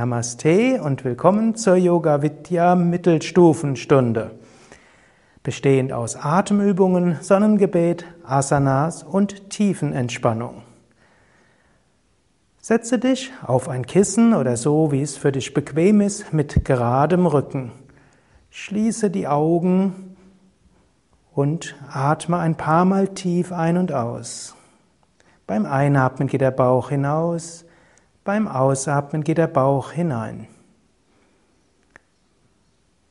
Namaste und willkommen zur Yoga Vidya Mittelstufenstunde. Bestehend aus Atemübungen, Sonnengebet, Asanas und Tiefenentspannung. Setze dich auf ein Kissen oder so, wie es für dich bequem ist, mit geradem Rücken. Schließe die Augen und atme ein paar Mal tief ein und aus. Beim Einatmen geht der Bauch hinaus, beim Ausatmen geht der Bauch hinein.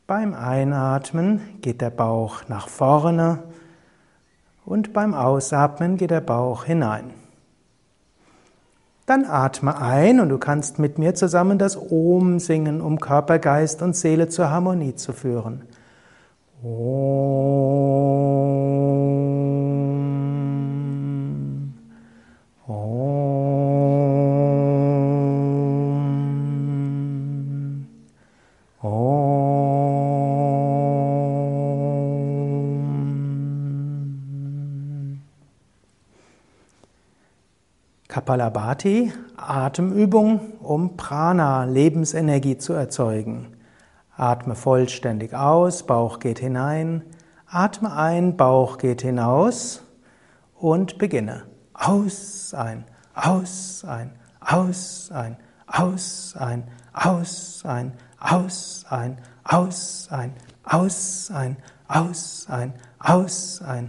Beim Einatmen geht der Bauch nach vorne und beim Ausatmen geht der Bauch hinein. Dann atme ein und du kannst mit mir zusammen das Om singen, um Körper, Geist und Seele zur Harmonie zu führen. Om. Kapalabhati, Atemübung, um Prana, Lebensenergie zu erzeugen. Atme vollständig aus, Bauch geht hinein, atme ein, Bauch geht hinaus und beginne. Aus, ein, aus, ein, aus, ein, aus, ein, aus, ein, aus, ein, aus, ein, aus, ein, aus, ein, aus, ein,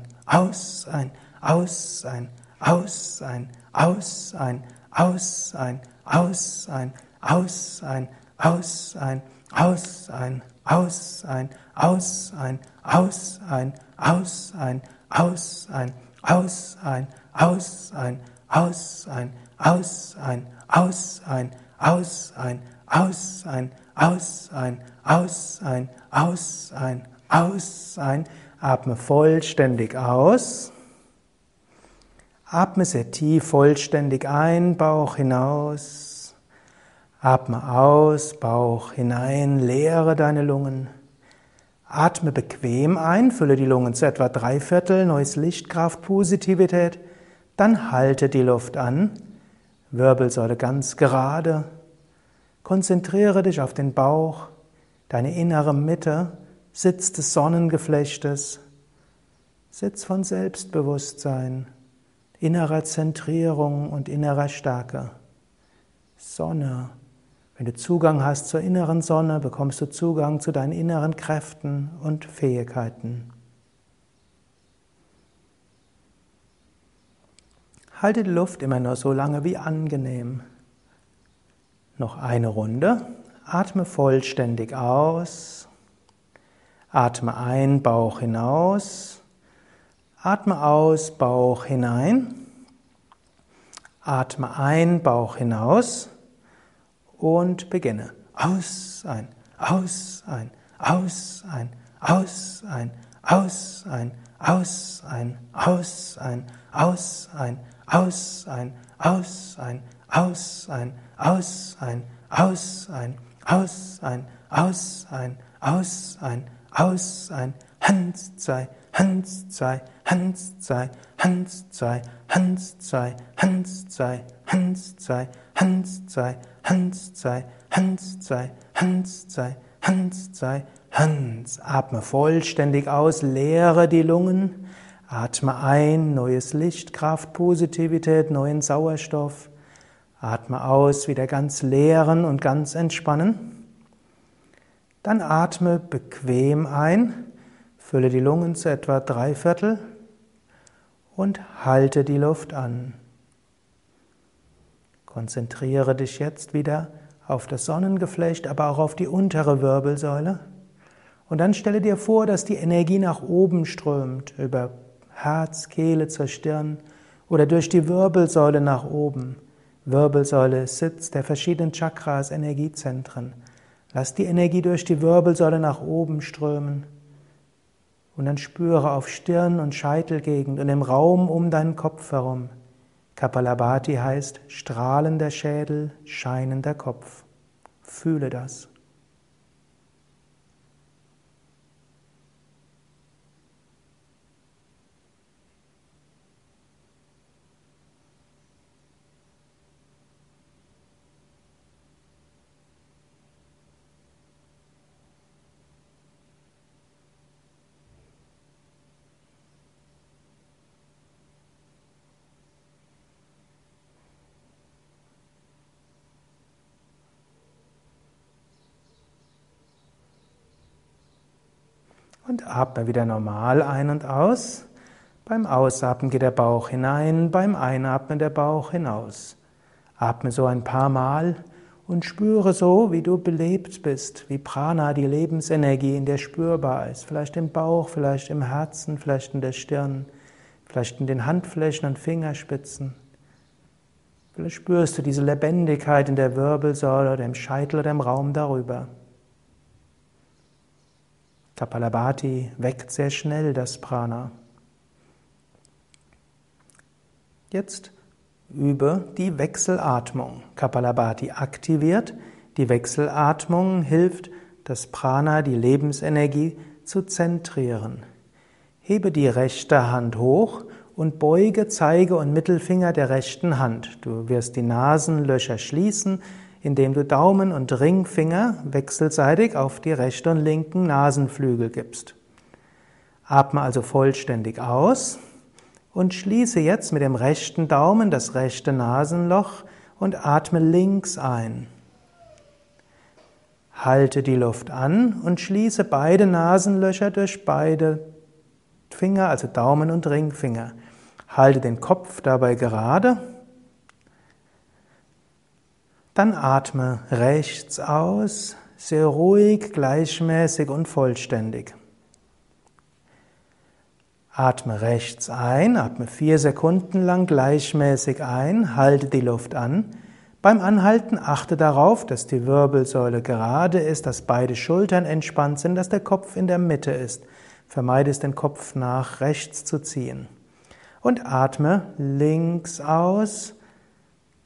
aus, ein, aus, ein, aus, ein, aus, ein, aus, ein, aus, ein, aus, ein, aus, ein, aus, ein, aus, ein, aus, ein, aus, ein, aus, ein, aus, ein, aus, ein, aus, ein, aus, ein, aus, ein, aus, ein, aus, ein, aus, ein, aus, ein, aus, ein, aus, ein, aus, ein, atme vollständig aus. Atme sehr tief vollständig ein, Bauch hinaus. Atme aus, Bauch hinein, leere deine Lungen. Atme bequem ein, fülle die Lungen zu etwa drei Viertel, neues Lichtkraft, Positivität. Dann halte die Luft an, Wirbelsäule ganz gerade. Konzentriere dich auf den Bauch, deine innere Mitte, Sitz des Sonnengeflechtes, Sitz von Selbstbewusstsein innerer Zentrierung und innerer Stärke. Sonne. Wenn du Zugang hast zur inneren Sonne, bekommst du Zugang zu deinen inneren Kräften und Fähigkeiten. Halte die Luft immer nur so lange wie angenehm. Noch eine Runde. Atme vollständig aus. Atme ein, Bauch hinaus. Atme aus, Bauch hinein. Atme ein, Bauch hinaus und beginne. Aus, ein, aus, ein, aus, ein, aus, ein, aus, ein, aus, ein, aus, ein, aus, ein, aus, ein, aus, ein, aus, ein, aus, ein, aus, ein, aus, ein, aus, ein, aus, ein, aus, ein, Hand, zwei, Hand, zwei, Hand, zwei, Hand, zwei, Hand, zwei, Hand, zwei, Hand, zwei, Hand, zwei, Hand, zwei, Hand, zwei, Hand, zwei, Hand, zwei, Hand. Atme vollständig aus, leere die Lungen. Atme ein, neues Licht, Kraft, Positivität, neuen Sauerstoff. Atme aus, wieder ganz leeren und ganz entspannen. Dann atme bequem ein. Fülle die Lungen zu etwa drei Viertel und halte die Luft an. Konzentriere dich jetzt wieder auf das Sonnengeflecht, aber auch auf die untere Wirbelsäule. Und dann stelle dir vor, dass die Energie nach oben strömt, über Herz, Kehle zur Stirn oder durch die Wirbelsäule nach oben. Wirbelsäule ist Sitz der verschiedenen Chakras, Energiezentren. Lass die Energie durch die Wirbelsäule nach oben strömen. Und dann spüre auf Stirn und Scheitelgegend und im Raum um deinen Kopf herum. Kapalabhati heißt strahlender Schädel, scheinender Kopf. Fühle das. Atme wieder normal ein und aus. Beim Ausatmen geht der Bauch hinein, beim Einatmen der Bauch hinaus. Atme so ein paar Mal und spüre so, wie du belebt bist, wie Prana, die Lebensenergie in dir spürbar ist. Vielleicht im Bauch, vielleicht im Herzen, vielleicht in der Stirn, vielleicht in den Handflächen und Fingerspitzen. Vielleicht spürst du diese Lebendigkeit in der Wirbelsäule oder im Scheitel oder im Raum darüber. Kapalabhati weckt sehr schnell das Prana. Jetzt übe die Wechselatmung. Kapalabhati aktiviert. Die Wechselatmung hilft, das Prana, die Lebensenergie, zu zentrieren. Hebe die rechte Hand hoch und beuge Zeige und Mittelfinger der rechten Hand. Du wirst die Nasenlöcher schließen, indem du Daumen und Ringfinger wechselseitig auf die rechte und linken Nasenflügel gibst. Atme also vollständig aus und schließe jetzt mit dem rechten Daumen das rechte Nasenloch und atme links ein. Halte die Luft an und schließe beide Nasenlöcher durch beide Finger, also Daumen und Ringfinger. Halte den Kopf dabei gerade. Dann atme rechts aus, sehr ruhig, gleichmäßig und vollständig. Atme rechts ein, atme vier Sekunden lang gleichmäßig ein, halte die Luft an. Beim Anhalten achte darauf, dass die Wirbelsäule gerade ist, dass beide Schultern entspannt sind, dass der Kopf in der Mitte ist. Vermeide es, den Kopf nach rechts zu ziehen. Und atme links aus.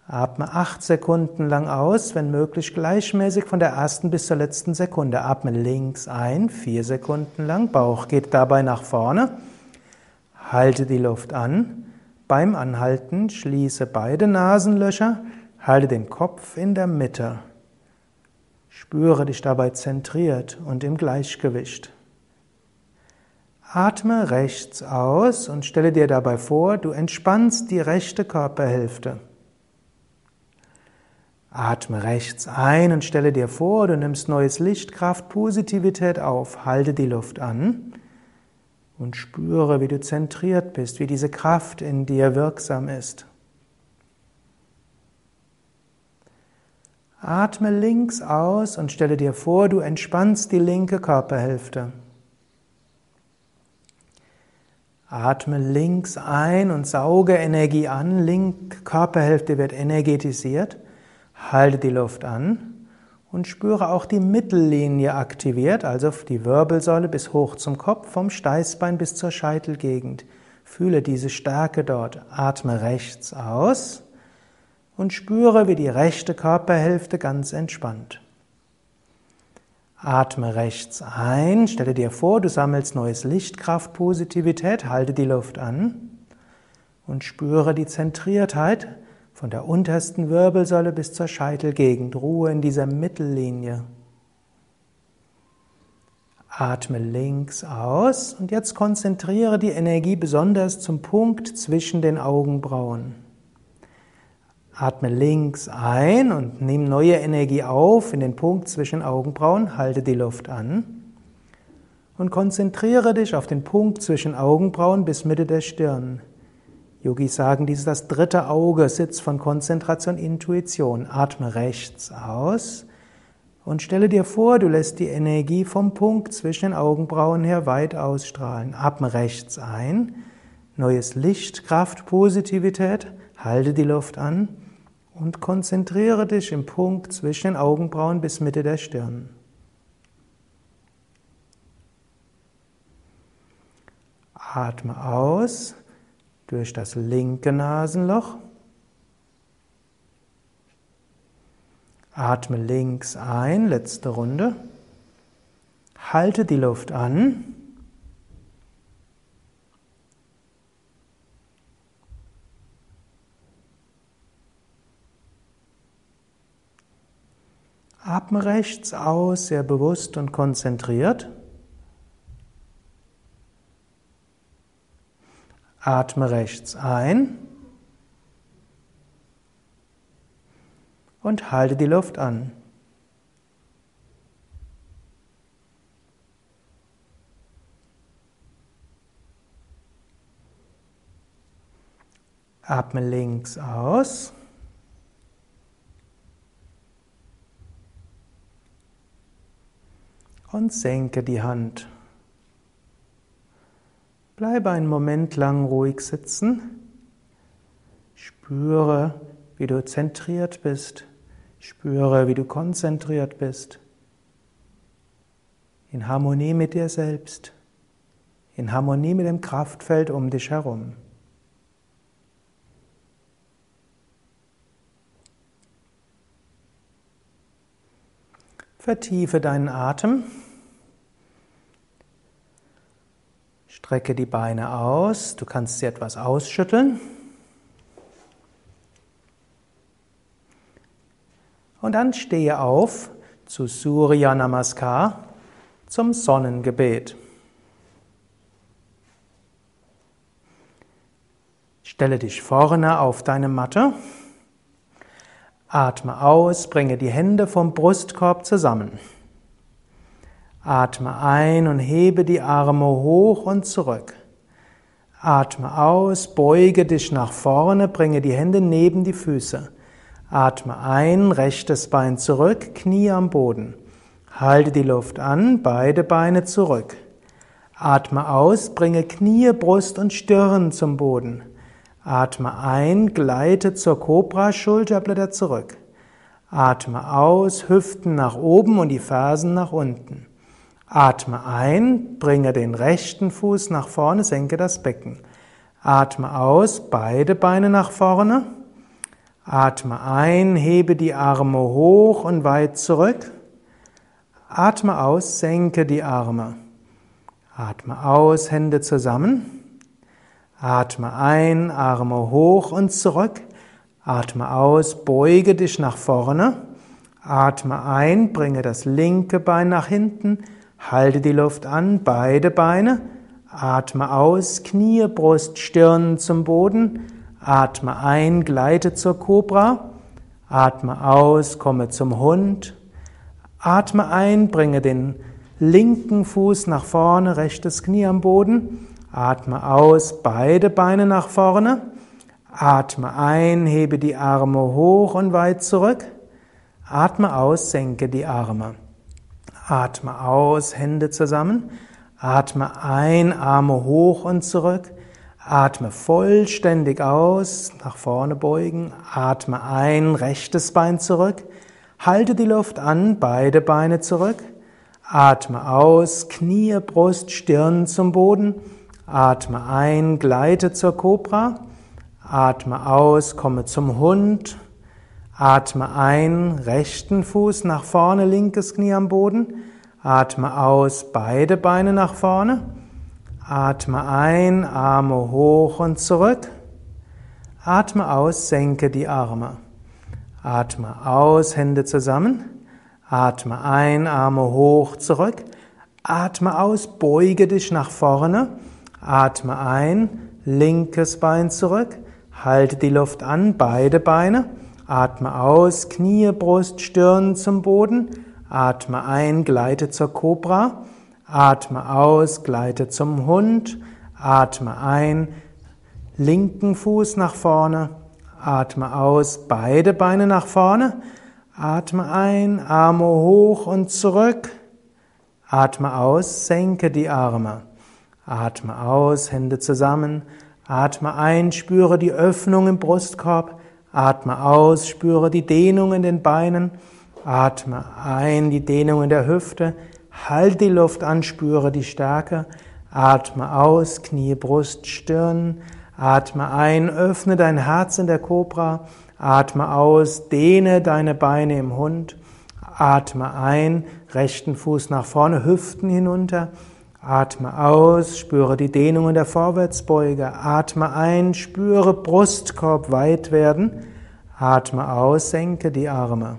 Atme acht Sekunden lang aus, wenn möglich gleichmäßig von der ersten bis zur letzten Sekunde. Atme links ein, vier Sekunden lang. Bauch geht dabei nach vorne. Halte die Luft an. Beim Anhalten schließe beide Nasenlöcher, halte den Kopf in der Mitte. Spüre dich dabei zentriert und im Gleichgewicht. Atme rechts aus und stelle dir dabei vor, du entspannst die rechte Körperhälfte. Atme rechts ein und stelle dir vor, du nimmst neues Licht, Kraft, Positivität auf. Halte die Luft an und spüre, wie du zentriert bist, wie diese Kraft in dir wirksam ist. Atme links aus und stelle dir vor, du entspannst die linke Körperhälfte. Atme links ein und sauge Energie an. Linke Körperhälfte wird energetisiert. Halte die Luft an und spüre auch die Mittellinie aktiviert, also die Wirbelsäule bis hoch zum Kopf, vom Steißbein bis zur Scheitelgegend. Fühle diese Stärke dort. Atme rechts aus und spüre, wie die rechte Körperhälfte ganz entspannt. Atme rechts ein, stelle dir vor, du sammelst neues Licht, Kraft, Positivität, halte die Luft an und spüre die Zentriertheit von der untersten Wirbelsäule bis zur Scheitelgegend. Ruhe in dieser Mittellinie. Atme links aus und jetzt konzentriere die Energie besonders zum Punkt zwischen den Augenbrauen. Atme links ein und nimm neue Energie auf in den Punkt zwischen Augenbrauen, halte die Luft an und konzentriere dich auf den Punkt zwischen Augenbrauen bis Mitte der Stirn. Yogis sagen, dies ist das dritte Auge, Sitz von Konzentration, Intuition. Atme rechts aus und stelle dir vor, du lässt die Energie vom Punkt zwischen den Augenbrauen her weit ausstrahlen. Atme rechts ein, neues Licht, Kraft, Positivität, halte die Luft an und konzentriere dich im Punkt zwischen den Augenbrauen bis Mitte der Stirn. Atme aus durch das linke Nasenloch. Atme links ein, letzte Runde. Halte die Luft an. Atme rechts aus, sehr bewusst und konzentriert. Atme rechts ein und halte die Luft an. Atme links aus. Und senke die Hand. Bleibe einen Moment lang ruhig sitzen. Spüre, wie du zentriert bist. Spüre, wie du konzentriert bist. In Harmonie mit dir selbst. In Harmonie mit dem Kraftfeld um dich herum. Vertiefe deinen Atem. Strecke die Beine aus. Du kannst sie etwas ausschütteln. Und dann stehe auf zu Surya Namaskar, zum Sonnengebet. Stelle dich vorne auf deine Matte. Atme aus, bringe die Hände vom Brustkorb zusammen. Atme ein und hebe die Arme hoch und zurück. Atme aus, beuge dich nach vorne, bringe die Hände neben die Füße. Atme ein, rechtes Bein zurück, Knie am Boden. Halte die Luft an, beide Beine zurück. Atme aus, bringe Knie, Brust und Stirn zum Boden. Atme ein, gleite zur Cobra, Schulterblätter zurück. Atme aus, Hüften nach oben und die Fersen nach unten. Atme ein, bringe den rechten Fuß nach vorne, senke das Becken. Atme aus, beide Beine nach vorne. Atme ein, hebe die Arme hoch und weit zurück. Atme aus, senke die Arme. Atme aus, Hände zusammen. Atme ein, Arme hoch und zurück. Atme aus, beuge dich nach vorne. Atme ein, bringe das linke Bein nach hinten. Halte die Luft an, beide Beine. Atme aus, Knie, Brust, Stirn zum Boden. Atme ein, gleite zur Kobra. Atme aus, komme zum Hund. Atme ein, bringe den linken Fuß nach vorne, rechtes Knie am Boden. Atme aus, beide Beine nach vorne. Atme ein, hebe die Arme hoch und weit zurück. Atme aus, senke die Arme. Atme aus, Hände zusammen. Atme ein, Arme hoch und zurück. Atme vollständig aus, nach vorne beugen. Atme ein, rechtes Bein zurück. Halte die Luft an, beide Beine zurück. Atme aus, Knie, Brust, Stirn zum Boden. Atme ein, gleite zur Kobra. Atme aus, komme zum Hund. Atme ein, rechten Fuß nach vorne, linkes Knie am Boden. Atme aus, beide Beine nach vorne. Atme ein, Arme hoch und zurück. Atme aus, senke die Arme. Atme aus, Hände zusammen. Atme ein, Arme hoch, zurück. Atme aus, beuge dich nach vorne. Atme ein, linkes Bein zurück. Halte die Luft an, beide Beine. Atme aus, Knie, Brust, Stirn zum Boden. Atme ein, gleite zur Cobra. Atme aus, gleite zum Hund. Atme ein, linken Fuß nach vorne. Atme aus, beide Beine nach vorne. Atme ein, Arme hoch und zurück. Atme aus, senke die Arme. Atme aus, Hände zusammen. Atme ein, spüre die Öffnung im Brustkorb. Atme aus, spüre die Dehnung in den Beinen. Atme ein, die Dehnung in der Hüfte. Halt die Luft an, spüre die Stärke. Atme aus, Knie, Brust, Stirn. Atme ein, öffne dein Herz in der Kobra. Atme aus, dehne deine Beine im Hund. Atme ein, rechten Fuß nach vorne, Hüften hinunter. Atme aus, spüre die Dehnung in der Vorwärtsbeuge. Atme ein, spüre Brustkorb weit werden. Atme aus, senke die Arme.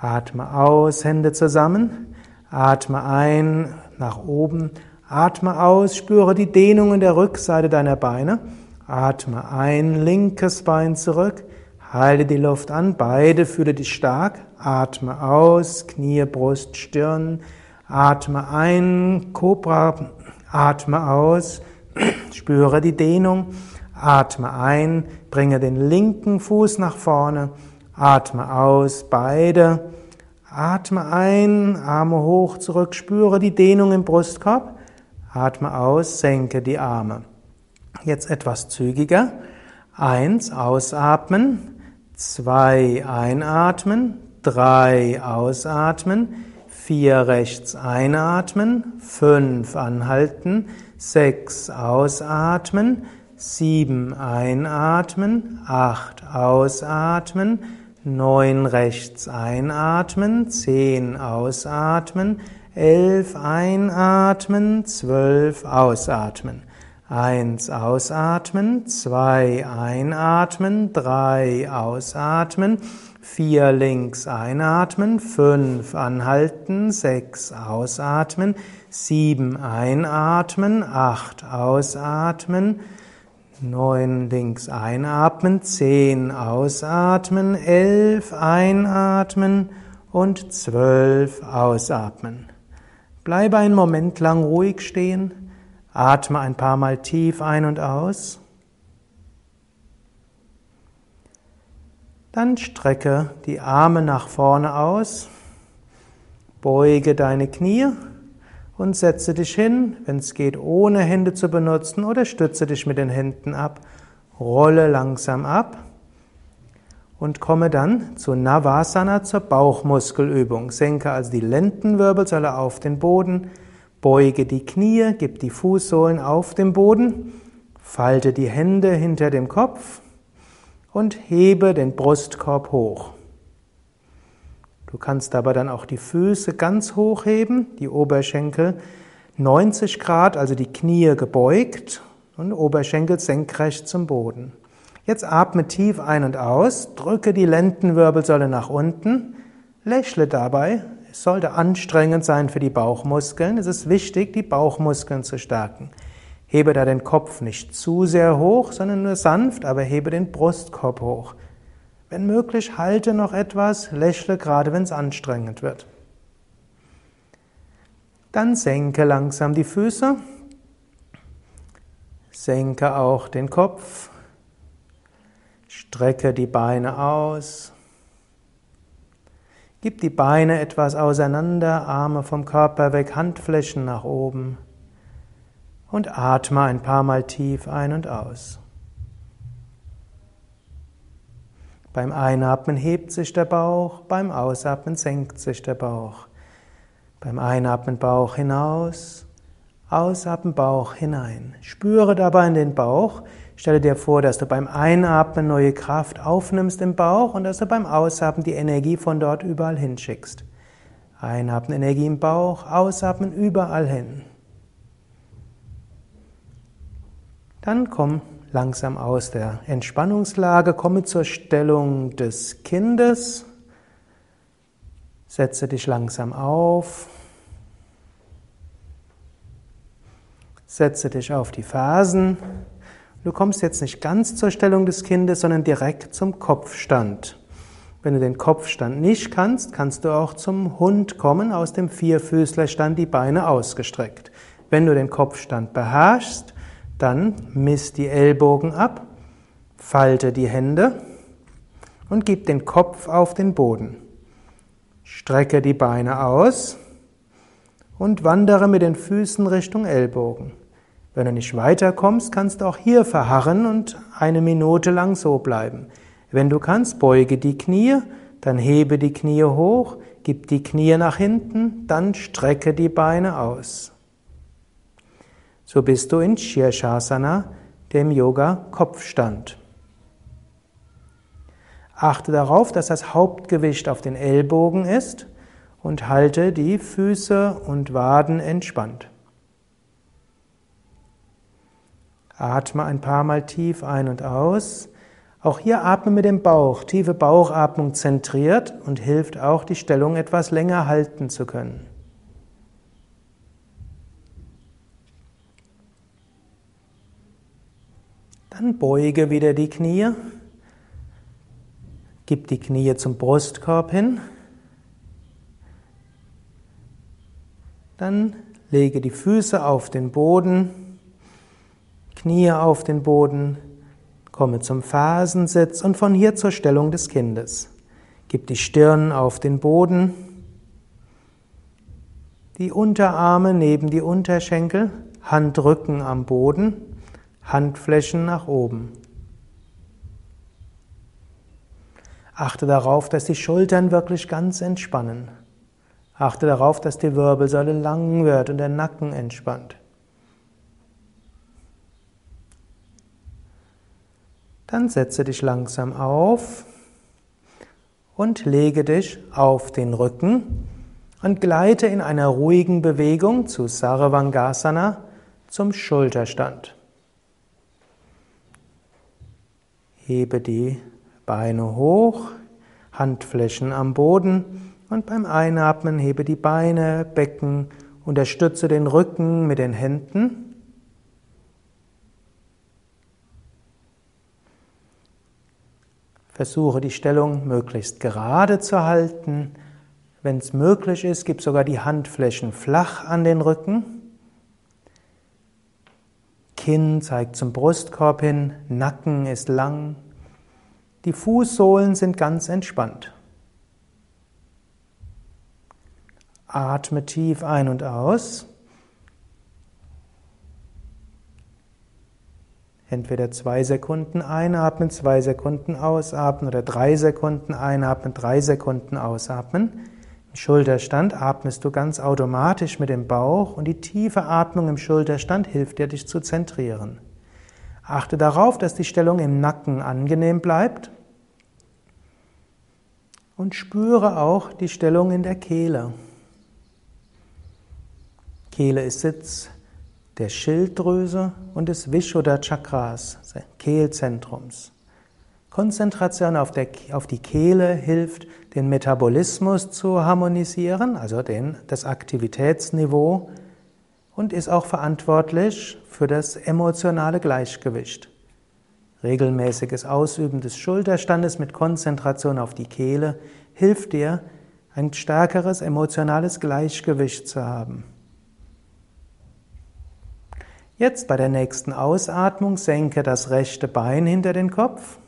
Atme aus, Hände zusammen. Atme ein nach oben. Atme aus, spüre die Dehnung in der Rückseite deiner Beine. Atme ein, linkes Bein zurück. Halte die Luft an, beide fühle dich stark. Atme aus, Knie, Brust, Stirn. Atme ein, Cobra. Atme aus, spüre die Dehnung. Atme ein, bringe den linken Fuß nach vorne. Atme aus, beide. Atme ein, Arme hoch zurück, spüre die Dehnung im Brustkorb. Atme aus, senke die Arme. Jetzt etwas zügiger. Eins, ausatmen. Zwei, einatmen. Drei, ausatmen. Vier, rechts einatmen. Fünf, anhalten. Sechs, ausatmen. Sieben, einatmen. Acht, ausatmen. Neun, rechts einatmen. Zehn, ausatmen. Elf, einatmen. Zwölf, ausatmen. Eins ausatmen, zwei einatmen, drei ausatmen, vier links einatmen, fünf anhalten, sechs ausatmen, sieben einatmen, acht ausatmen, neun links einatmen, zehn ausatmen, elf einatmen und zwölf ausatmen. Bleibe einen Moment lang ruhig stehen. Atme ein paar Mal tief ein und aus. Dann strecke die Arme nach vorne aus, beuge deine Knie und setze dich hin, wenn es geht, ohne Hände zu benutzen oder stütze dich mit den Händen ab. Rolle langsam ab und komme dann zu Navasana, zur Bauchmuskelübung. Senke also die Lendenwirbelsäule auf den Boden, Beuge die Knie, gib die Fußsohlen auf dem Boden, falte die Hände hinter dem Kopf und hebe den Brustkorb hoch. Du kannst aber dann auch die Füße ganz hoch heben, die Oberschenkel 90 Grad, also die Knie gebeugt und Oberschenkel senkrecht zum Boden. Jetzt atme tief ein und aus, drücke die Lendenwirbelsäule nach unten, lächle dabei, es sollte anstrengend sein für die Bauchmuskeln. Es ist wichtig, die Bauchmuskeln zu stärken. Hebe da den Kopf nicht zu sehr hoch, sondern nur sanft, aber hebe den Brustkorb hoch. Wenn möglich, halte noch etwas, lächle gerade, wenn es anstrengend wird. Dann senke langsam die Füße, senke auch den Kopf, strecke die Beine aus. Gib die Beine etwas auseinander, Arme vom Körper weg, Handflächen nach oben und atme ein paar Mal tief ein und aus. Beim Einatmen hebt sich der Bauch, beim Ausatmen senkt sich der Bauch. Beim Einatmen Bauch hinaus, Ausatmen Bauch hinein. Spüre dabei in den Bauch, Stelle dir vor, dass du beim Einatmen neue Kraft aufnimmst im Bauch und dass du beim Ausatmen die Energie von dort überall hinschickst. Einatmen Energie im Bauch, ausatmen überall hin. Dann komm langsam aus der Entspannungslage, komme zur Stellung des Kindes. Setze dich langsam auf. Setze dich auf die Fersen. Du kommst jetzt nicht ganz zur Stellung des Kindes, sondern direkt zum Kopfstand. Wenn du den Kopfstand nicht kannst, kannst du auch zum Hund kommen, aus dem Vierfüßlerstand die Beine ausgestreckt. Wenn du den Kopfstand beherrschst, dann misst die Ellbogen ab, falte die Hände und gib den Kopf auf den Boden. Strecke die Beine aus und wandere mit den Füßen Richtung Ellbogen. Wenn du nicht weiterkommst, kannst du auch hier verharren und eine Minute lang so bleiben. Wenn du kannst, beuge die Knie, dann hebe die Knie hoch, gib die Knie nach hinten, dann strecke die Beine aus. So bist du in Shirshasana, dem Yoga Kopfstand. Achte darauf, dass das Hauptgewicht auf den Ellbogen ist und halte die Füße und Waden entspannt. Atme ein paar Mal tief ein und aus. Auch hier atme mit dem Bauch. Tiefe Bauchatmung zentriert und hilft auch, die Stellung etwas länger halten zu können. Dann beuge wieder die Knie. Gib die Knie zum Brustkorb hin. Dann lege die Füße auf den Boden. Knie auf den Boden, Komme zum Fersensitz und von hier zur Stellung des Kindes. Gib die Stirn auf den Boden, die Unterarme neben die Unterschenkel, Handrücken am Boden, Handflächen nach oben. Achte darauf, dass die Schultern wirklich ganz entspannen. Achte darauf, dass die Wirbelsäule lang wird und der Nacken entspannt. Dann setze dich langsam auf und lege dich auf den Rücken und gleite in einer ruhigen Bewegung zu Sarvangasana zum Schulterstand. Hebe die Beine hoch, Handflächen am Boden und beim Einatmen hebe die Beine, Becken, unterstütze den Rücken mit den Händen Versuche die Stellung möglichst gerade zu halten. Wenn es möglich ist, gib sogar die Handflächen flach an den Rücken. Kinn zeigt zum Brustkorb hin, Nacken ist lang. Die Fußsohlen sind ganz entspannt. Atme tief ein und aus. Entweder zwei Sekunden einatmen, zwei Sekunden ausatmen oder drei Sekunden einatmen, drei Sekunden ausatmen. Schulterstand atmest du ganz automatisch mit dem Bauch und die tiefe Atmung im Schulterstand hilft dir, dich zu zentrieren. Achte darauf, dass die Stellung im Nacken angenehm bleibt und spüre auch die Stellung in der Kehle. Kehle ist Sitz der Schilddrüse und des Vishuddha Chakras, Kehlzentrums. Konzentration auf, der, auf, die Kehle hilft, den Metabolismus zu harmonisieren, also den, das Aktivitätsniveau, und ist auch verantwortlich für das emotionale Gleichgewicht. Regelmäßiges Ausüben des Schulterstandes mit Konzentration auf die Kehle hilft dir, ein stärkeres emotionales Gleichgewicht zu haben. Jetzt bei der nächsten Ausatmung senke das rechte Bein hinter den Kopf.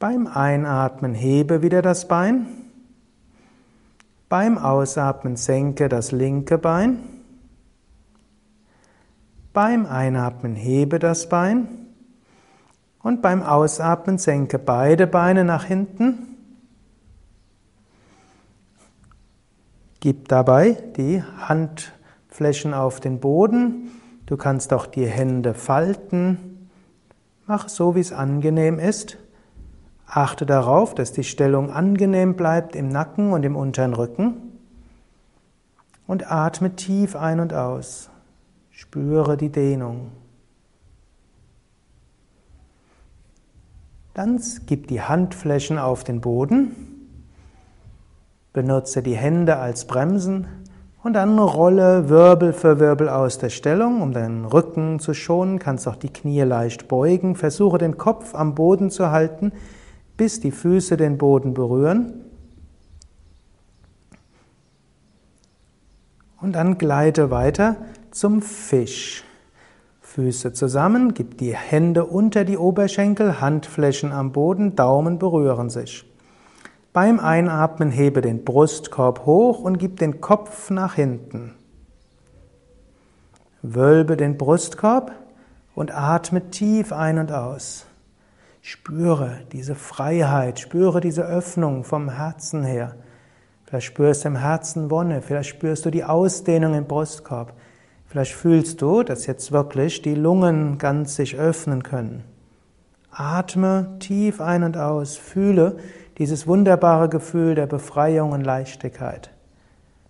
Beim Einatmen hebe wieder das Bein. Beim Ausatmen senke das linke Bein. Beim Einatmen hebe das Bein. Und beim Ausatmen senke beide Beine nach hinten. Gib dabei die Handflächen auf den Boden. Du kannst auch die Hände falten. Mach so, wie es angenehm ist. Achte darauf, dass die Stellung angenehm bleibt im Nacken und im unteren Rücken. Und atme tief ein und aus. Spüre die Dehnung. Dann gib die Handflächen auf den Boden. Benutze die Hände als Bremsen und dann rolle Wirbel für Wirbel aus der Stellung, um deinen Rücken zu schonen. Kannst auch die Knie leicht beugen. Versuche den Kopf am Boden zu halten, bis die Füße den Boden berühren. Und dann gleite weiter zum Fisch. Füße zusammen, gib die Hände unter die Oberschenkel, Handflächen am Boden, Daumen berühren sich. Beim Einatmen hebe den Brustkorb hoch und gib den Kopf nach hinten. Wölbe den Brustkorb und atme tief ein und aus. Spüre diese Freiheit, spüre diese Öffnung vom Herzen her. Vielleicht spürst du im Herzen Wonne, vielleicht spürst du die Ausdehnung im Brustkorb. Vielleicht fühlst du, dass jetzt wirklich die Lungen ganz sich öffnen können. Atme tief ein und aus, fühle, dieses wunderbare Gefühl der Befreiung und Leichtigkeit.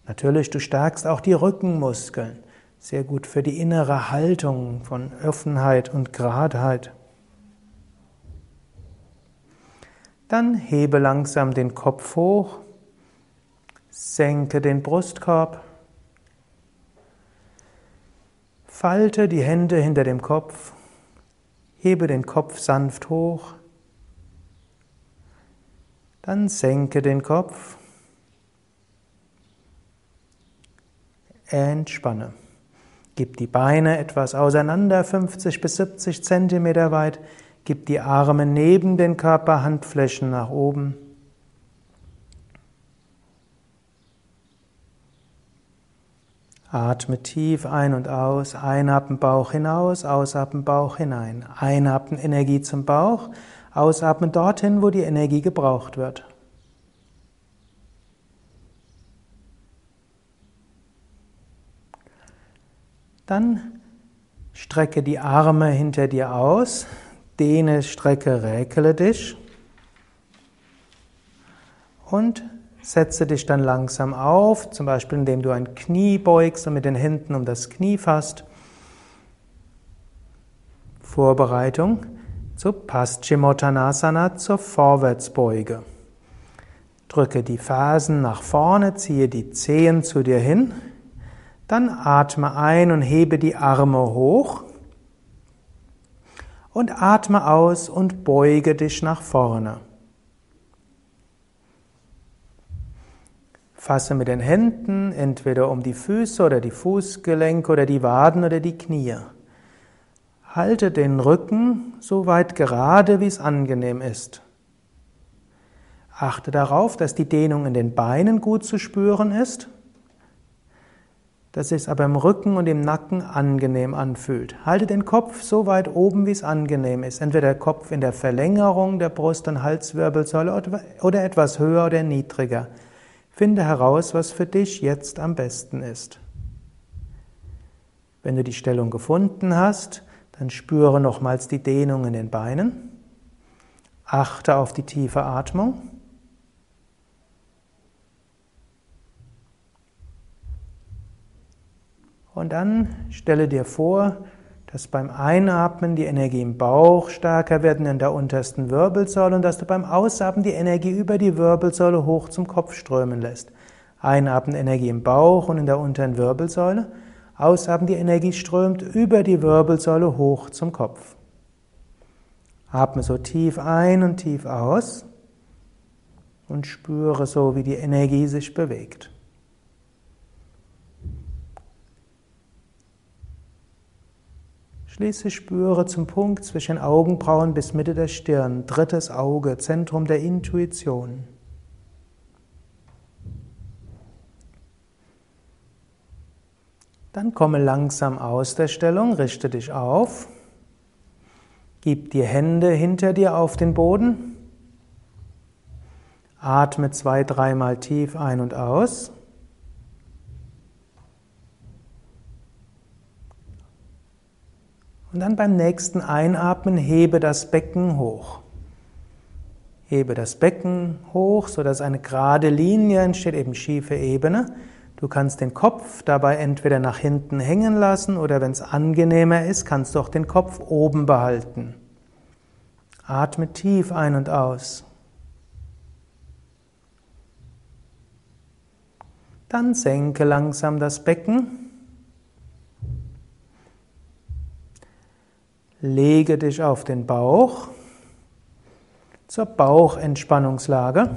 Natürlich, du stärkst auch die Rückenmuskeln. Sehr gut für die innere Haltung von Offenheit und Geradheit. Dann hebe langsam den Kopf hoch, senke den Brustkorb, falte die Hände hinter dem Kopf, hebe den Kopf sanft hoch, dann senke den Kopf. Entspanne. Gib die Beine etwas auseinander, 50 bis 70 Zentimeter weit. Gib die Arme neben den Körper, Handflächen nach oben. Atme tief ein und aus, einatmen Bauch hinaus, ausatmen Bauch hinein. Einatmen Energie zum Bauch, ausatmen dorthin, wo die Energie gebraucht wird. Dann strecke die Arme hinter dir aus, dehne, strecke, räkele dich und Setze dich dann langsam auf, zum Beispiel indem du ein Knie beugst und mit den Händen um das Knie fasst. Vorbereitung zu Paschimottanasana zur Vorwärtsbeuge. Drücke die Fersen nach vorne, ziehe die Zehen zu dir hin, dann atme ein und hebe die Arme hoch und atme aus und beuge dich nach vorne. Fasse mit den Händen entweder um die Füße oder die Fußgelenke oder die Waden oder die Knie. Halte den Rücken so weit gerade, wie es angenehm ist. Achte darauf, dass die Dehnung in den Beinen gut zu spüren ist, dass es aber im Rücken und im Nacken angenehm anfühlt. Halte den Kopf so weit oben, wie es angenehm ist. Entweder der Kopf in der Verlängerung der Brust- und Halswirbelsäule oder etwas höher oder niedriger. Finde heraus, was für dich jetzt am besten ist. Wenn du die Stellung gefunden hast, dann spüre nochmals die Dehnung in den Beinen. Achte auf die tiefe Atmung. Und dann stelle dir vor, dass beim Einatmen die Energie im Bauch stärker wird in der untersten Wirbelsäule und dass du beim Ausatmen die Energie über die Wirbelsäule hoch zum Kopf strömen lässt. Einatmen Energie im Bauch und in der unteren Wirbelsäule. Ausatmen die Energie strömt über die Wirbelsäule hoch zum Kopf. Atme so tief ein und tief aus und spüre so, wie die Energie sich bewegt. Schließlich spüre zum Punkt zwischen Augenbrauen bis Mitte der Stirn, drittes Auge, Zentrum der Intuition. Dann komme langsam aus der Stellung, richte dich auf, gib die Hände hinter dir auf den Boden, atme zwei, dreimal tief ein und aus. Und dann beim nächsten Einatmen hebe das Becken hoch. Hebe das Becken hoch, sodass eine gerade Linie entsteht, eben schiefe Ebene. Du kannst den Kopf dabei entweder nach hinten hängen lassen oder wenn es angenehmer ist, kannst du auch den Kopf oben behalten. Atme tief ein und aus. Dann senke langsam das Becken. Lege dich auf den Bauch zur Bauchentspannungslage.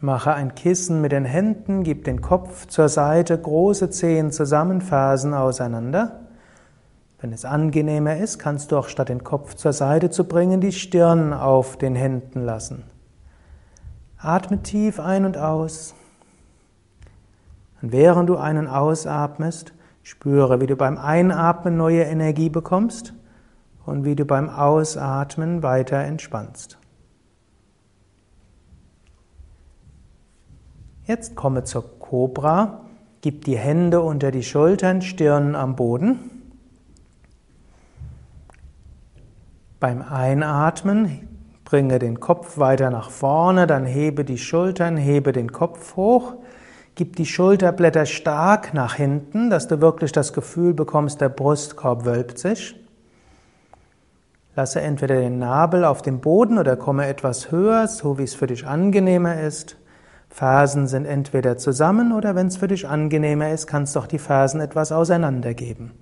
Mache ein Kissen mit den Händen, gib den Kopf zur Seite, große Zehen zusammen, Fersen auseinander. Wenn es angenehmer ist, kannst du auch statt den Kopf zur Seite zu bringen, die Stirn auf den Händen lassen. Atme tief ein und aus. Und während du einen ausatmest, Spüre, wie du beim Einatmen neue Energie bekommst und wie du beim Ausatmen weiter entspannst. Jetzt komme zur Cobra, gib die Hände unter die Schultern, Stirn am Boden. Beim Einatmen bringe den Kopf weiter nach vorne, dann hebe die Schultern, hebe den Kopf hoch. Gib die Schulterblätter stark nach hinten, dass du wirklich das Gefühl bekommst, der Brustkorb wölbt sich. Lasse entweder den Nabel auf dem Boden oder komme etwas höher, so wie es für dich angenehmer ist. Fersen sind entweder zusammen oder wenn es für dich angenehmer ist, kannst du auch die Fersen etwas auseinandergeben.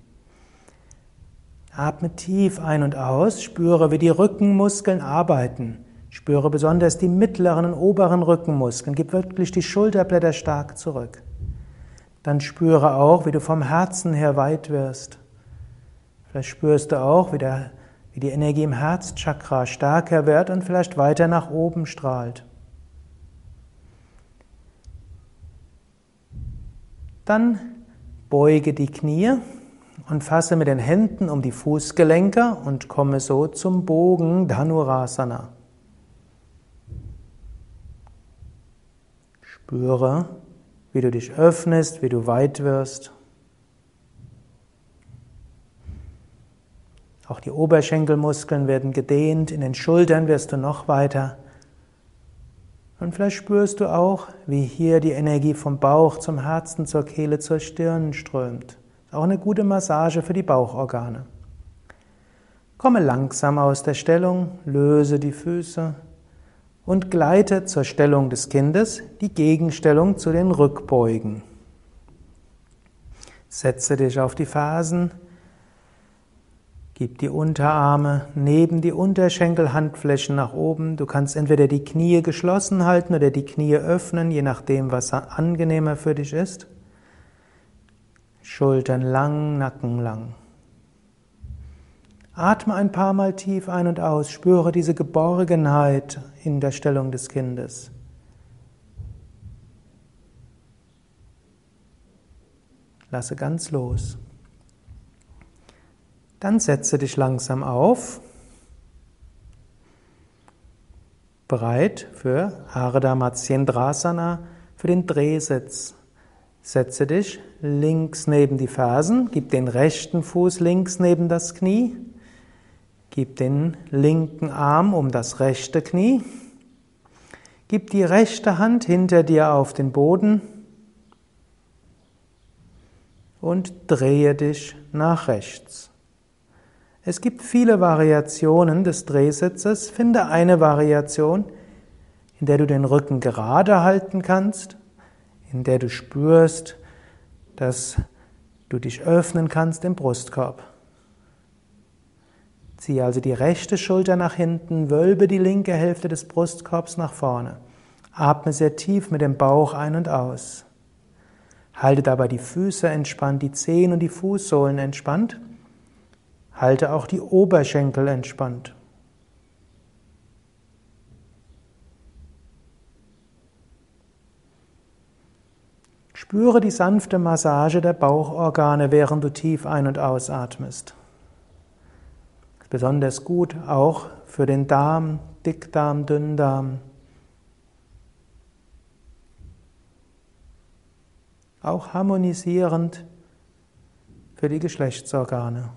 Atme tief ein und aus, spüre, wie die Rückenmuskeln arbeiten. Spüre besonders die mittleren und oberen Rückenmuskeln. Gib wirklich die Schulterblätter stark zurück. Dann spüre auch, wie du vom Herzen her weit wirst. Vielleicht spürst du auch, wie, der, wie die Energie im Herzchakra stärker wird und vielleicht weiter nach oben strahlt. Dann beuge die Knie und fasse mit den Händen um die Fußgelenke und komme so zum Bogen Dhanurasana. Spüre, wie du dich öffnest, wie du weit wirst. Auch die Oberschenkelmuskeln werden gedehnt, in den Schultern wirst du noch weiter. Und vielleicht spürst du auch, wie hier die Energie vom Bauch zum Herzen, zur Kehle, zur Stirn strömt. Auch eine gute Massage für die Bauchorgane. Komme langsam aus der Stellung, löse die Füße und gleite zur Stellung des Kindes, die Gegenstellung zu den Rückbeugen. Setze dich auf die Fersen, Gib die Unterarme neben die Unterschenkelhandflächen nach oben. Du kannst entweder die Knie geschlossen halten oder die Knie öffnen, je nachdem, was angenehmer für dich ist. Schultern lang, Nacken lang. Atme ein paar Mal tief ein und aus. Spüre diese Geborgenheit in der Stellung des Kindes. Lasse ganz los. Dann setze dich langsam auf. Bereit für Ardha Matsyendrasana, für den Drehsitz. Setze dich links neben die Fersen, gib den rechten Fuß links neben das Knie, gib den linken Arm um das rechte Knie, gib die rechte Hand hinter dir auf den Boden und drehe dich nach rechts. Es gibt viele Variationen des Drehsitzes. Finde eine Variation, in der du den Rücken gerade halten kannst, in der du spürst, dass du dich öffnen kannst im Brustkorb. Ziehe also die rechte Schulter nach hinten, wölbe die linke Hälfte des Brustkorbs nach vorne. Atme sehr tief mit dem Bauch ein und aus. Halte dabei die Füße entspannt, die Zehen und die Fußsohlen entspannt. Halte auch die Oberschenkel entspannt. Spüre die sanfte Massage der Bauchorgane, während du tief ein- und ausatmest. Besonders gut auch für den Darm, Dickdarm, Dünndarm. Auch harmonisierend für die Geschlechtsorgane.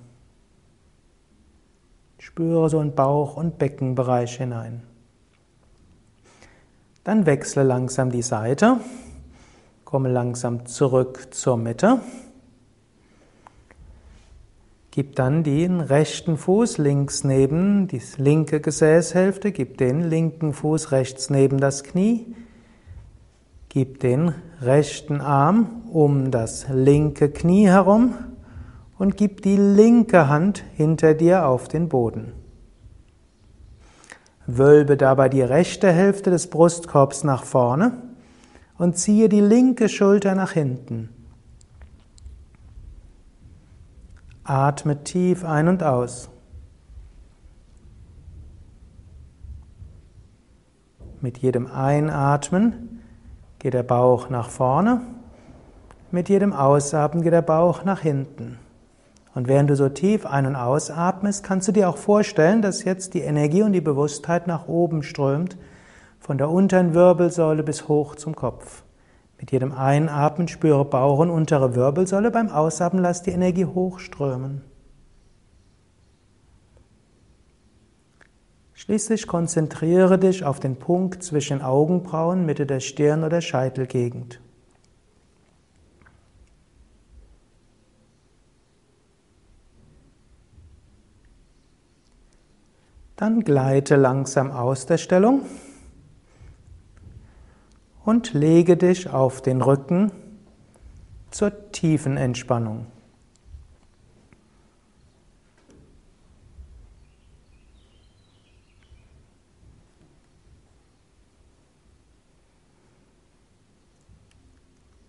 Spüre so in Bauch- und Beckenbereich hinein. Dann wechsle langsam die Seite. Komme langsam zurück zur Mitte. Gib dann den rechten Fuß links neben die linke Gesäßhälfte, gib den linken Fuß rechts neben das Knie, gib den rechten Arm um das linke Knie herum und gib die linke Hand hinter dir auf den Boden. Wölbe dabei die rechte Hälfte des Brustkorbs nach vorne und ziehe die linke Schulter nach hinten. Atme tief ein und aus. Mit jedem Einatmen geht der Bauch nach vorne, mit jedem Ausatmen geht der Bauch nach hinten. Und während du so tief ein- und ausatmest, kannst du dir auch vorstellen, dass jetzt die Energie und die Bewusstheit nach oben strömt, von der unteren Wirbelsäule bis hoch zum Kopf. Mit jedem Einatmen spüre Bauch und untere Wirbelsäule, beim Ausatmen lass die Energie hochströmen. Schließlich konzentriere dich auf den Punkt zwischen Augenbrauen, Mitte der Stirn oder Scheitelgegend. Dann gleite langsam aus der Stellung und lege dich auf den Rücken zur tiefen Entspannung.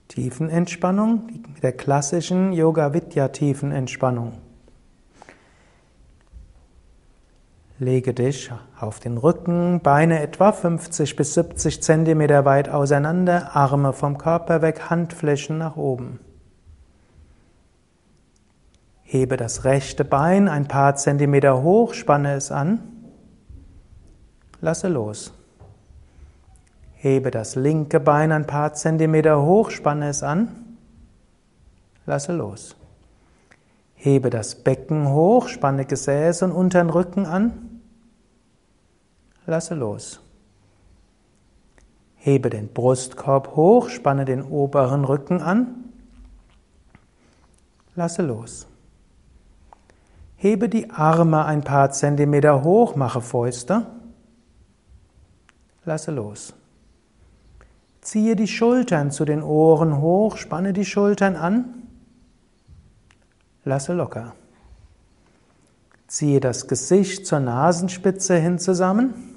Tiefenentspannung, mit der klassischen Yoga Vidya Tiefenentspannung. Lege dich auf den Rücken, Beine etwa 50 bis 70 Zentimeter weit auseinander, Arme vom Körper weg, Handflächen nach oben. Hebe das rechte Bein ein paar Zentimeter hoch, spanne es an, lasse los. Hebe das linke Bein ein paar Zentimeter hoch, spanne es an, lasse los. Hebe das Becken hoch, spanne Gesäß und unteren Rücken an, lasse los. Hebe den Brustkorb hoch, spanne den oberen Rücken an, lasse los. Hebe die Arme ein paar Zentimeter hoch, mache Fäuste. Lasse los. Ziehe die Schultern zu den Ohren hoch, spanne die Schultern an. Lasse locker. Ziehe das Gesicht zur Nasenspitze hin zusammen.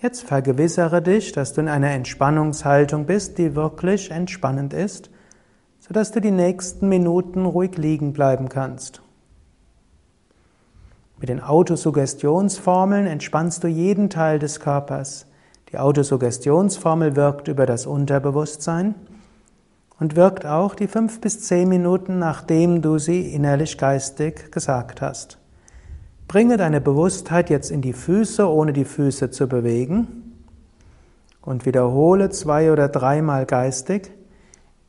Jetzt vergewissere dich, dass du in einer Entspannungshaltung bist, die wirklich entspannend ist, sodass du die nächsten Minuten ruhig liegen bleiben kannst. Mit den Autosuggestionsformeln entspannst du jeden Teil des Körpers. Die Autosuggestionsformel wirkt über das Unterbewusstsein und wirkt auch die fünf bis zehn Minuten, nachdem du sie innerlich geistig gesagt hast. Bringe deine Bewusstheit jetzt in die Füße, ohne die Füße zu bewegen und wiederhole zwei oder dreimal geistig,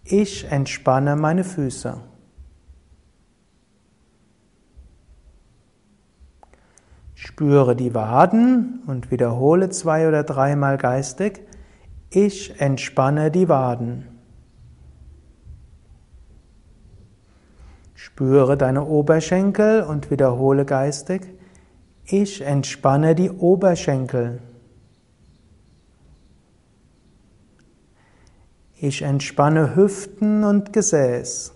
ich entspanne meine Füße. Spüre die Waden und wiederhole zwei oder dreimal geistig. Ich entspanne die Waden. Spüre deine Oberschenkel und wiederhole geistig. Ich entspanne die Oberschenkel. Ich entspanne Hüften und Gesäß.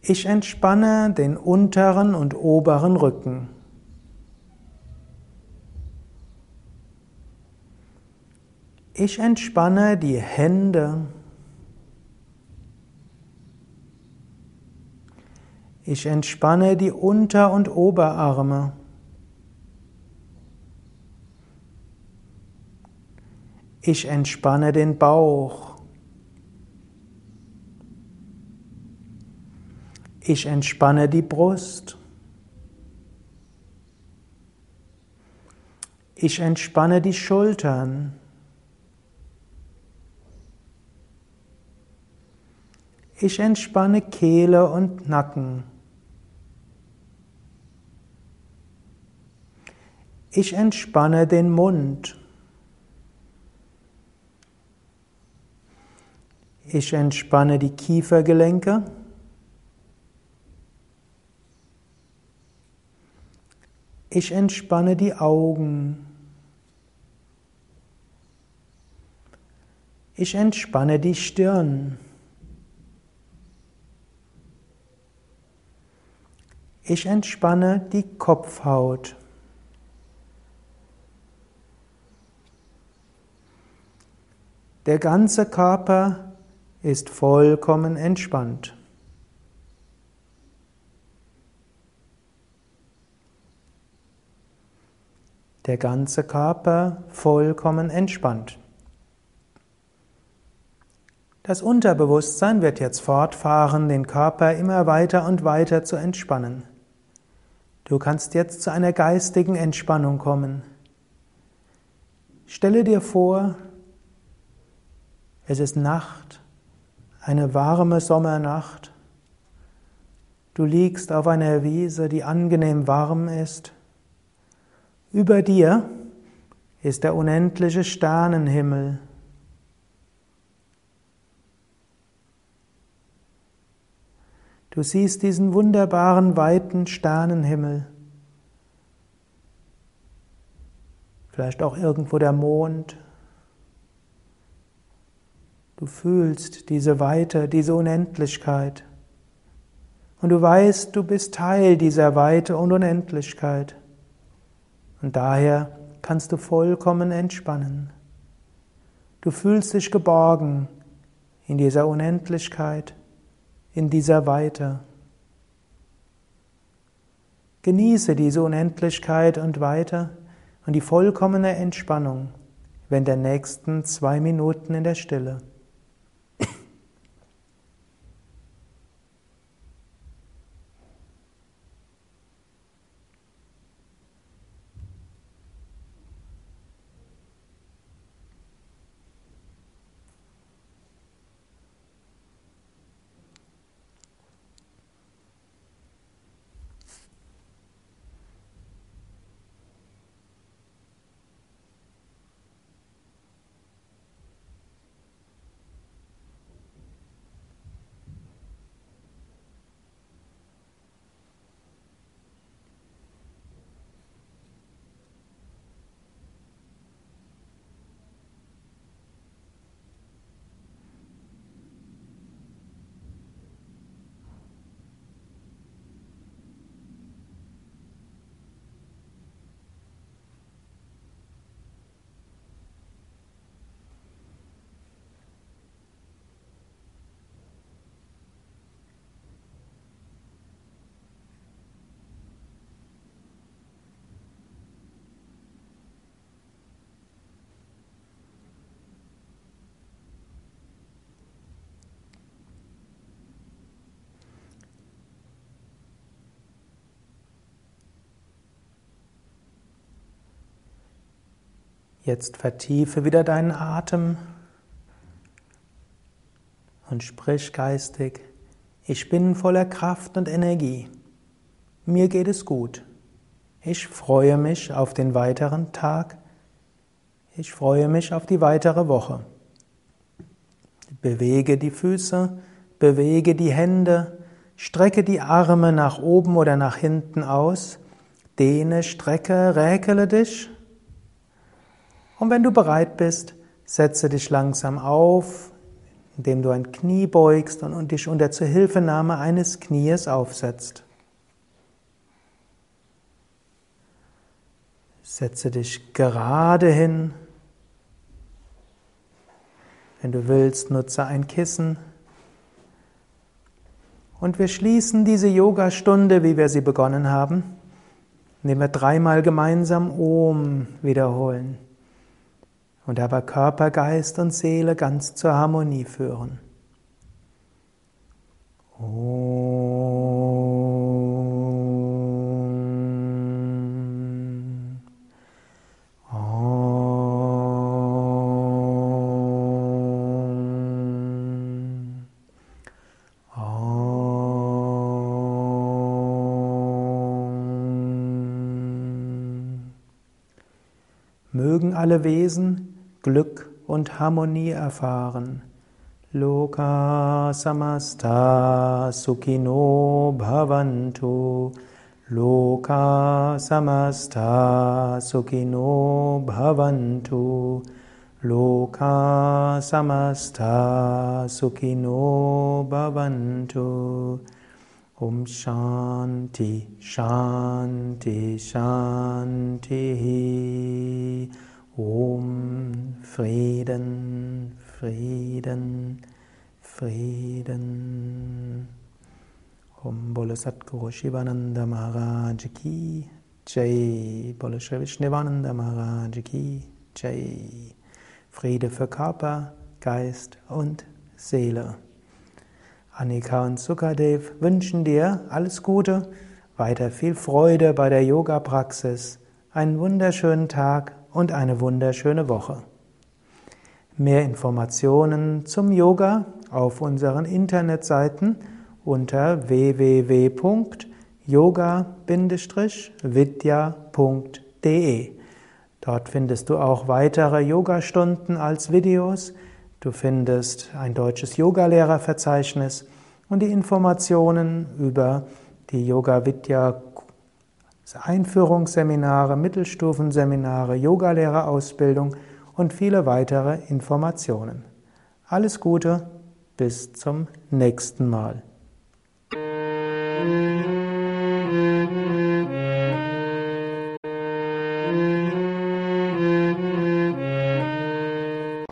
Ich entspanne den unteren und oberen Rücken. Ich entspanne die Hände. Ich entspanne die Unter- und Oberarme. Ich entspanne den Bauch. Ich entspanne die Brust. Ich entspanne die Schultern. Ich entspanne Kehle und Nacken. Ich entspanne den Mund. Ich entspanne die Kiefergelenke. Ich entspanne die Augen. Ich entspanne die Stirn. Ich entspanne die Kopfhaut. Der ganze Körper ist vollkommen entspannt. der ganze Körper vollkommen entspannt. Das Unterbewusstsein wird jetzt fortfahren, den Körper immer weiter und weiter zu entspannen. Du kannst jetzt zu einer geistigen Entspannung kommen. Stelle dir vor, es ist Nacht, eine warme Sommernacht. Du liegst auf einer Wiese, die angenehm warm ist. Über dir ist der unendliche Sternenhimmel. Du siehst diesen wunderbaren weiten Sternenhimmel. Vielleicht auch irgendwo der Mond, Du fühlst diese Weite, diese Unendlichkeit. Und du weißt, du bist Teil dieser Weite und Unendlichkeit. Und daher kannst du vollkommen entspannen. Du fühlst dich geborgen in dieser Unendlichkeit, in dieser Weite. Genieße diese Unendlichkeit und Weite und die vollkommene Entspannung während der nächsten zwei Minuten in der Stille. Jetzt vertiefe wieder deinen Atem und sprich geistig, ich bin voller Kraft und Energie. Mir geht es gut. Ich freue mich auf den weiteren Tag. Ich freue mich auf die weitere Woche. Bewege die Füße, bewege die Hände, strecke die Arme nach oben oder nach hinten aus, dehne, strecke, räkele dich und wenn du bereit bist, setze dich langsam auf, indem du ein Knie beugst und dich unter Zuhilfenahme eines Knies aufsetzt. Setze dich gerade hin. Wenn du willst, nutze ein Kissen. Und wir schließen diese Yogastunde, wie wir sie begonnen haben, indem wir dreimal gemeinsam Om wiederholen und dabei Körper, Geist und Seele ganz zur Harmonie führen. Mögen alle Wesen Glück und Harmonie erfahren. Loka samasta sukhino bhavantu. Loka samasta sukhino bhavantu. Loka samasta sukhino bhavantu. Om Shanti, Shanti, Shanti. Om Frieden, Frieden, Frieden. Om Bole Satguru Shivananda Maharaj Ki Jai. Bole Shri Vishnevananda Maharaj Ki Jai. Friede für Körper, Geist und Seele. Annika und Sukadev wünschen dir alles Gute, weiter viel Freude bei der Yoga-Praxis, einen wunderschönen Tag und eine wunderschöne Woche. Mehr Informationen zum Yoga auf unseren Internetseiten unter www.yoga-vidya.de. Dort findest du auch weitere Yogastunden als Videos. Du findest ein deutsches Yogalehrerverzeichnis und die Informationen über die Yoga Vidya Einführungsseminare, Mittelstufenseminare, Yogalehrerausbildung und viele weitere Informationen. Alles Gute, bis zum nächsten Mal.